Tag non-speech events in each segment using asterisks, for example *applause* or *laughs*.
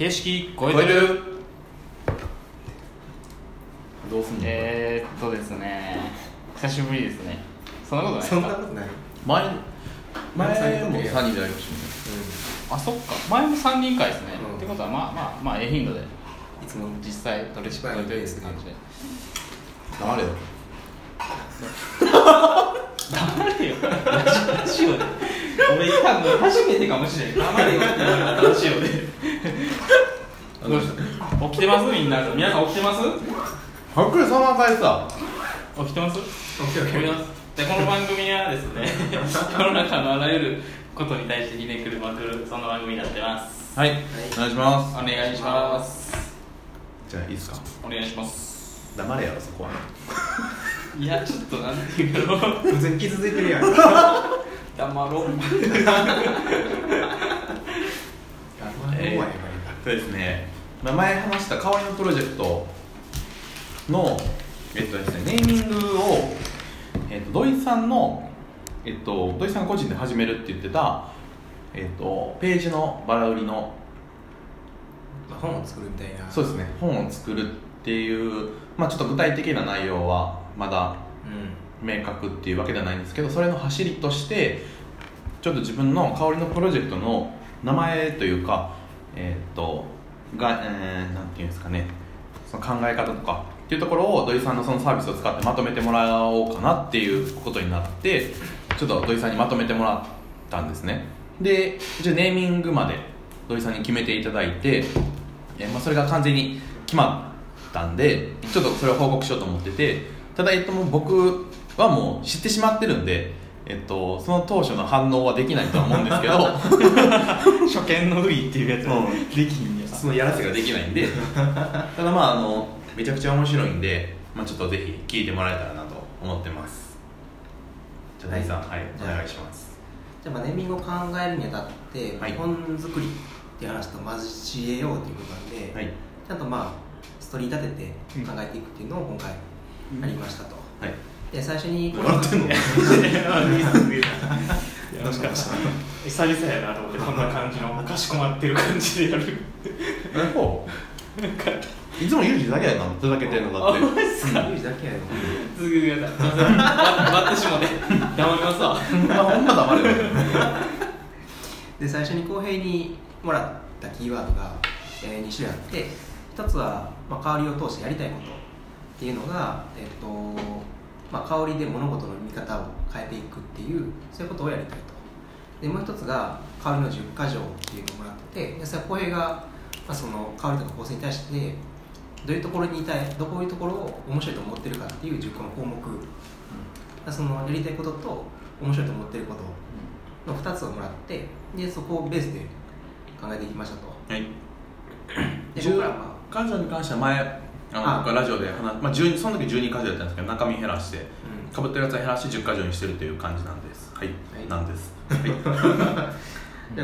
形式超えてる。どうすんの、えー、っとですね。久しぶりですね。そんなことないそんなことない。前前も前も3人でやりましたよねあそっか。前も3人会ですね、うん。ってことはまあまあまあええ頻度で。いつも実際どれしか超えてるって感じで。黙れよ黙れよラジオで俺多分初めてかもしれん。黙れよって言われたラジオでどうした起きてます？みんな。皆さん起きてます？はっくりそのまま返さ起きてます。起きてます。でこの番組はですね *laughs* 世の中のあらゆることに対してひねくるまくるそんな番組になってます。はい、お願いします。お願いします。じゃあいいですか？お願いします。黙れよそこは。*laughs* いやちょっとなんていうの普通に傷ついてるやん *laughs* 黙ろう。えーそうですね。まあ前話した香りのプロジェクトのえっとですねネーミングを、えっと、土井さんのえっと土井さんが個人で始めるって言ってたえっとページのバラ売りのまあ本を作るみたいな。そうですね。本を作るっていうまあちょっと具体的な内容はまだうん。明確っていうわけではないんですけどそれの走りとしてちょっと自分の香りのプロジェクトの名前というかえーっとが、えーなんていうんですかね。その考え方とか。っていうところを土井さんのそのサービスを使ってまとめてもらおうかなっていうことになってちょっと土井さんにまとめてもらったんですね。で一応ネーミングまで土井さんに決めていただいて、えーまあ、それが完全に決まったんでちょっとそれを報告しようと思っててただ、えっと、もう僕はもう知ってしまってるんで、えっと、その当初の反応はできないとは思うんですけど *laughs* 初見のフリーっていうやつうできんやそのやらせができないんで。*laughs* ただまああのめちゃくちゃ面白いんで、まあ、ちょっとぜひ聞いてもらえたらなと思ってます。じゃあ大さんはいお願いします。じゃあまあネーミングを考えるにあたって、はい。本作りって話と交えようっていうことなんで、はい。ちゃんとまあストーリー立てて考えていくっていうのを今回ありましたと、はいで最初に笑ってんの？どうしかしたら久々やなと思ってこんな感じの？かしこまってる感じでやるえほういつもユージだけやなふざけてんの？だってユージだけやよ続けてください待ってしもて黙りますわほんま黙れよで最初に公平にもらったキーワードが、え2種類あって一つは、まあ、香りを通してやりたいことっていうの？が、えっーとまあ、香りで物事の見方を変えていくっていうそういうことをやりたいと。でもう一つが香りの10箇条っていうのをもらっててでそれは公平が、まあ、その香りとか構成に対してどういうところにいたいどこいうところを面白いと思ってるかっていう10個の項目、そのやりたいことと面白いと思ってることの2つをもらってでそこをベースで考えていきましたと。はい。で僕らは。ま彼女に関しては前あ僕がラジオで話、まあ、12その時12箇条やったんですけど中身減らしてあ、かぶってるやつは減らして10箇条にしてるという感じなんです。はい、はい。なんです。*laughs* はい、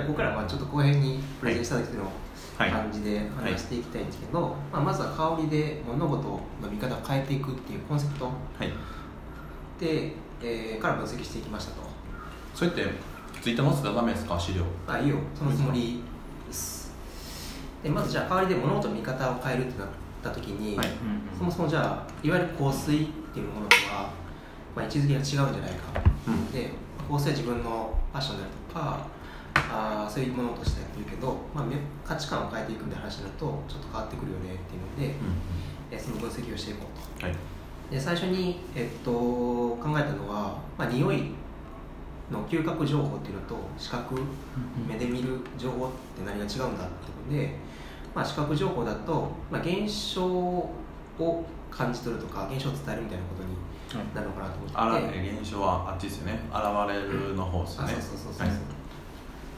ここからはまあちょっと後編にプレゼンした時のはい。感じで話していきたいんですけど、まあ、まずは香りで物事の見方を変えていくっていうコンセプト。はい、で、えーから分析していきましたと。それってツイッター載せたらダメですか？資料。あいいよ。そのつもりです。でまずじゃあ香りで物事の見方を変えるってなった時に、はい。そもそもじゃあいわゆる香水っていうものとは、まあ、位置づけが違うんじゃないか、うん。で香水は自分のファッションであるとかあーそういうものとしてやってるけど、まあ、め価値観を変えていくみたいな話になるとちょっと変わってくるよねっていうので、えその分析をしていこうと。はい。で最初に、えっと、考えたのは、まあ、匂いの嗅覚情報っていうのと視覚目で見る情報って何が違うんだってことで、まあ、視覚情報だと、まあ、現象を感じ取るとか現象を伝えるみたいなことになるのかなと思って。あら現象はあっちですよね。現れるの方ですよあねそうそうそうそう、は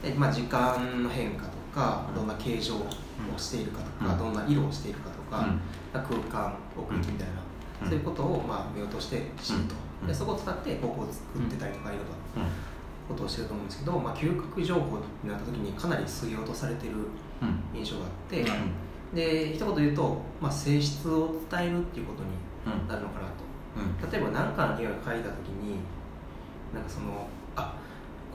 い。でまあ、時間の変化とかうん。どんな形状をしているかとか、うん。どんな色をしているかとか、うん。空間奥行きみたいな、うん。そういうことをまあ目を通して知ると、うん。でそこを使ってここを作ってたりとかいろいろうんことをしてると思うんですけど、まあ、嗅覚情報になった時にかなり水落とされてるうん。印象があって、うん。で一言で言うと、まあ、性質を伝えるっていうことにうん。なるのかなと。うん。例えば何かの匂いを嗅いだ時になんかそのあ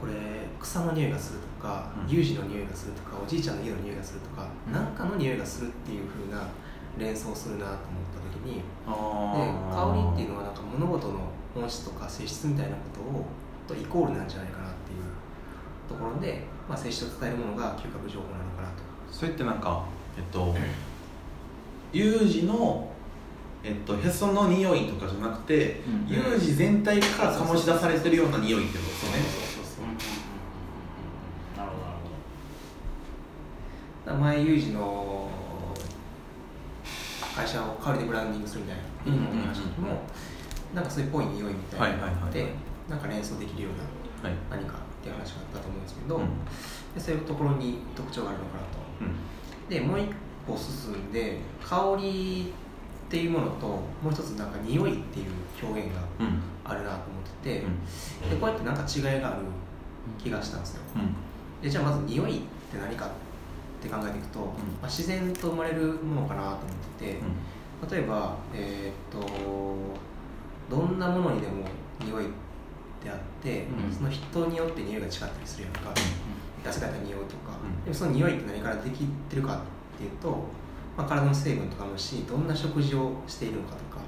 ここれ草の匂いがするとか、うん。有事の匂いがするとかおじいちゃんの家の匂いがするとか、うん。かの匂いがするっていう風な連想するなと思った時にであ香りっていうのはなんか物事の本質とか性質みたいなことをとイコールなんじゃないかなっていうところで、まあ、性質を伝えるものが嗅覚情報なのかなと。それってなんかえっと有事のえっとへその匂いとかじゃなくて、うん。有事全体から醸し出されてるような匂いってことですよね。そうそうそうう。んうんうんうん。なるほどなるだから前有事の会社を香りでブランディングするみたいなっていうのもなんかそういうっぽい匂いみたいなのがあっはいはいてなんか連想できるようなはい。何かっていう話があったと思うんですけど、うん。でそういうところに特徴があるのかなと。うん。でもう一歩進んで香りっていうものともう一つなんか匂いっていう表現がうん。あるなと思ってて、うん。でこうやってなんか違いがある気がしたんですよ。うん。でじゃあまず匂いって何かって考えていくと、まあ、自然と生まれるものかなと思ってて、例えば、えーっとどんなものにでも匂いってあって、うん。その人によって匂いが違ったりするやんか、汗かいた匂いとか、うん。でもその匂いって何からできてるかっていうと、まあ、体の成分とかもしどんな食事をしているのかとか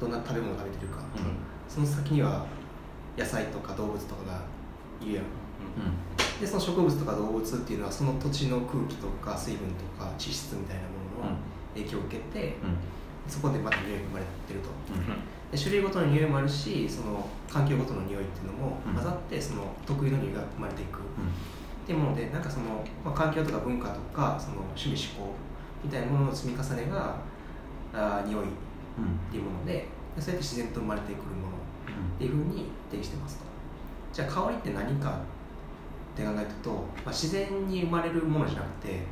どんな食べ物を食べてるか、うん。その先には野菜とか動物とかがいるやん。うん。でその植物とか動物っていうのはその土地の空気とか水分とか地質みたいなものの影響を受けて、うんそこでまた匂いが生まれてると。うん。で種類ごとの匂いもあるしその環境ごとの匂いっていうのもうん。混ざってその得意の匂いが生まれていく。っていうものでなんかその、まあ、環境とか文化とかその趣味嗜好みたいなものの積み重ねがあー匂いっうんていうものででそうやって自然と生まれてくるものっていうふうに定義してますと。じゃあ香りって何かって考えると、まあ、自然に生まれるものじゃなくて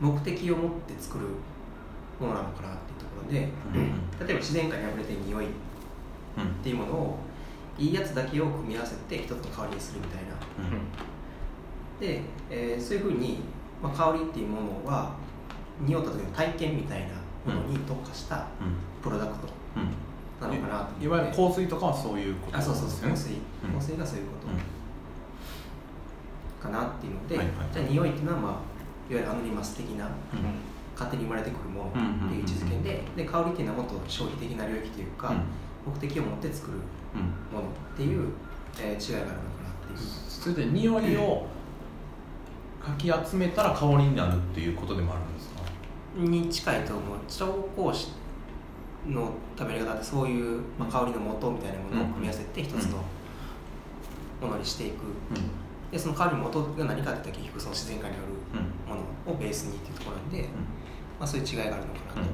目的を持って作るものなのかなっていうところでうん。例えば自然界にあふれてる匂いっうんていうものをいいやつだけを組み合わせて一つの香りにするみたいな。で、えーそういうふうに、まあ、香りっていうものは匂った時の体験みたいなものに特化したプロダクトうん。なのかなといわゆる香水とかはそういうことあそうそうそう香水、香水がそういうこと、かなっていうので、はいはいじゃあ匂いっていうのは、まあ、いわゆるアノニマス的な勝手に生まれてくるものっていう位置づけで,、で香りっていうのはもっと消費的な領域というか、目的を持って作るうんうんものっていう、えー違いがあるのかなっていう。それで匂いをかき集めたら香りになるっていうことでもあるんですか？に近いと思う。調香師の食べり方ってそういう、まあ、香りの元みたいなものを組み合わせて一つのものにしていく、でその香りの元が何かって言ったら結局その自然界によるうんうんものをベースにっていうところなんで、まあ、そういう違いがあるのかなと、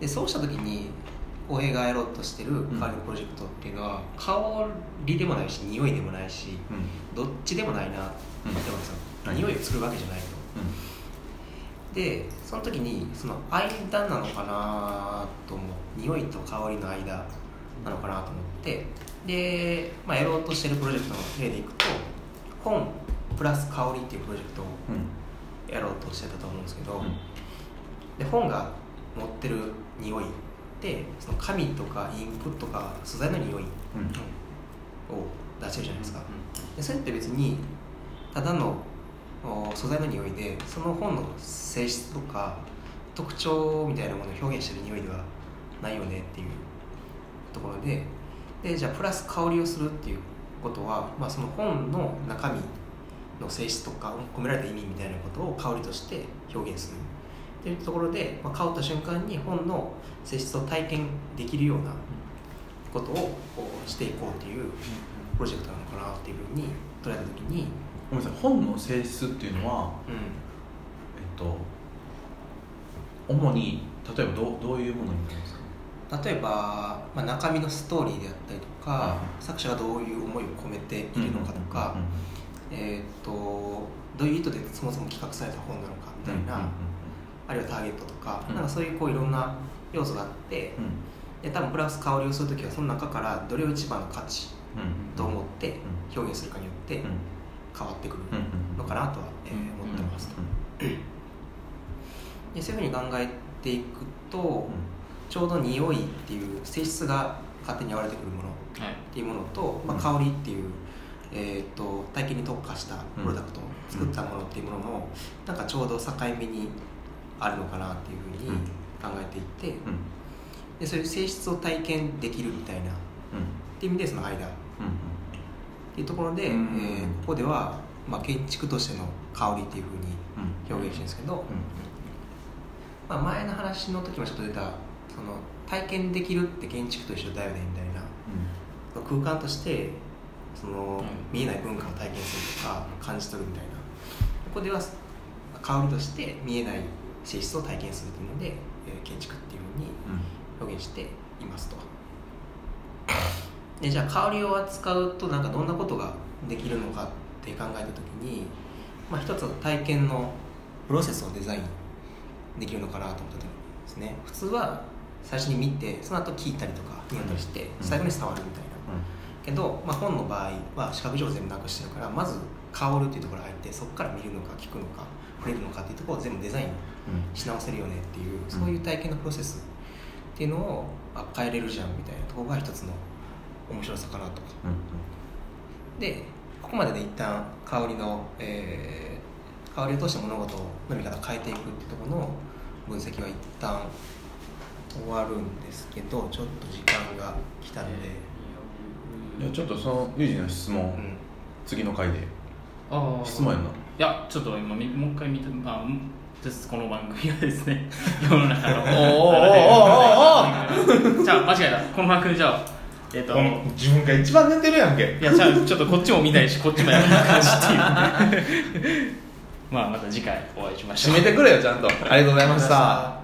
でそうした時に浩平がやろうとしてる香りのプロジェクトっていうのは香りでもないし匂いでもないしどっちでもないなって思うんですよ、はい匂いを作るわけじゃないと。でその時にその間なのかなと思う。匂いと香りの間なのかなと思って。で、まあ、やろうとしてるプロジェクトの例でいくと本プラス香りっていうプロジェクトをやろうとしてたと思うんですけど、で本が持ってる匂いってその紙とかインクとか素材の匂いを出してるじゃないですか、でそれって別にただのお素材の匂いでその本の性質とか特徴みたいなものを表現してる匂いではないよねっていうところででじゃあプラス香りをするっていうことは、まあ、その本の中身の性質とか込められた意味みたいなことを香りとして表現するっていうところで、まあ、香った瞬間に本の性質を体験できるようなことをしていこうっていうプロジェクトなのかなっていうふうに捉えた時に、ごめんなさい本の性質っていうのはうん、えっと主に例えばどうどういうものになるんですか？例えば、まあ、中身のストーリーであったりとか、う作者がどういう思いを込めているのかとか、えーっとどういう意図でそもそも企画された本なのかみたいな、あるいはターゲットとか,、うん。なんかそういうこういろんな要素があって、で多分プラス香りをする時はその中からどれを一番の価値と思って表現するかによって変わってくるのかなとは、えー思ってます。と。でそういうふうに考えていくと、ちょうど匂いっていう性質が勝手に現れてくるものっていうものと、まあ、香りっていう、えー、と体験に特化したプロダクトを作ったものっていうものの、なんかちょうど境目にあるのかなっていうふうに考えていって、うん。でそういう性質を体験できるみたいなっうん。ていう意味でその間。っうん。ていうところで、うん。えーここでは、まあ、建築としての香りっていうふうにうん。表現してるんですけど、まあ、前の話の時もちょっと出たその体験できるって建築と一緒だよねみたいな空間としてその、うん。見えない文化を体験するとか感じ取るみたいな。ここでは香りとして見えない性質を体験するというので、えー建築っていうふうに表現していますと。でじゃあ香りを扱うとなんかどんなことができるのかって考えた時に、まあ、一つは体験のプロセスをデザインできるのかなと思った時ですね。普通は最初に見てその後聞いたりとか匂ったりしてうん。最後に伝わるみたいな、けど、まあ、本の場合は視覚情報全部なくしてるからまず香るっていうところが入ってそこから見るのか聞くのか触れるのかっていうところを全部デザインし直せるよねっていうそういう体験のプロセスっていうのをあ変えれるじゃんみたいな。ところが一つの面白さかなと。でここまでで一旦香りの、えー香りを通して物事の見方を変えていくっていうところの分析は一旦終わるんですけどちょっと時間が来たので、じゃあちょっとそのユージの質問、うん。次の回で。ああ質問やんな。いやちょっと今みもう一回見てあうんですこの番組はですね *laughs* 世の中の。*laughs* おーおーおーおじゃあ間違えた。この番組じゃあえっ、と自分が一番寝てるやんけ。いやじゃあちょっとこっちも見たいしこっちもやる感じっていう。*laughs* まあまた次回お会いしましょう。締めてくれよちゃんと。ありがとうございました